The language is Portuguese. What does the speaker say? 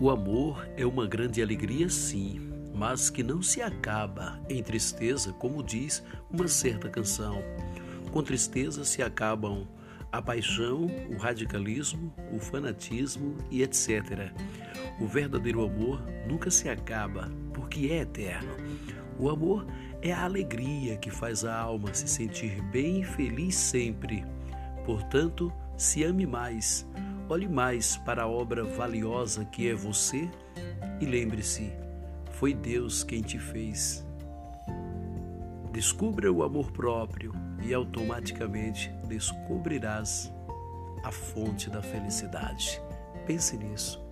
O amor é uma grande alegria, sim, mas que não se acaba em tristeza, como diz uma certa canção. Com tristeza se acabam a paixão, o radicalismo, o fanatismo e etc. O verdadeiro amor nunca se acaba, porque é eterno. O amor é a alegria que faz a alma se sentir bem e feliz sempre. Portanto, se ame mais, olhe mais para a obra valiosa que é você e lembre-se, foi Deus quem te fez. Descubra o amor próprio e automaticamente descobrirás a fonte da felicidade. Pense nisso.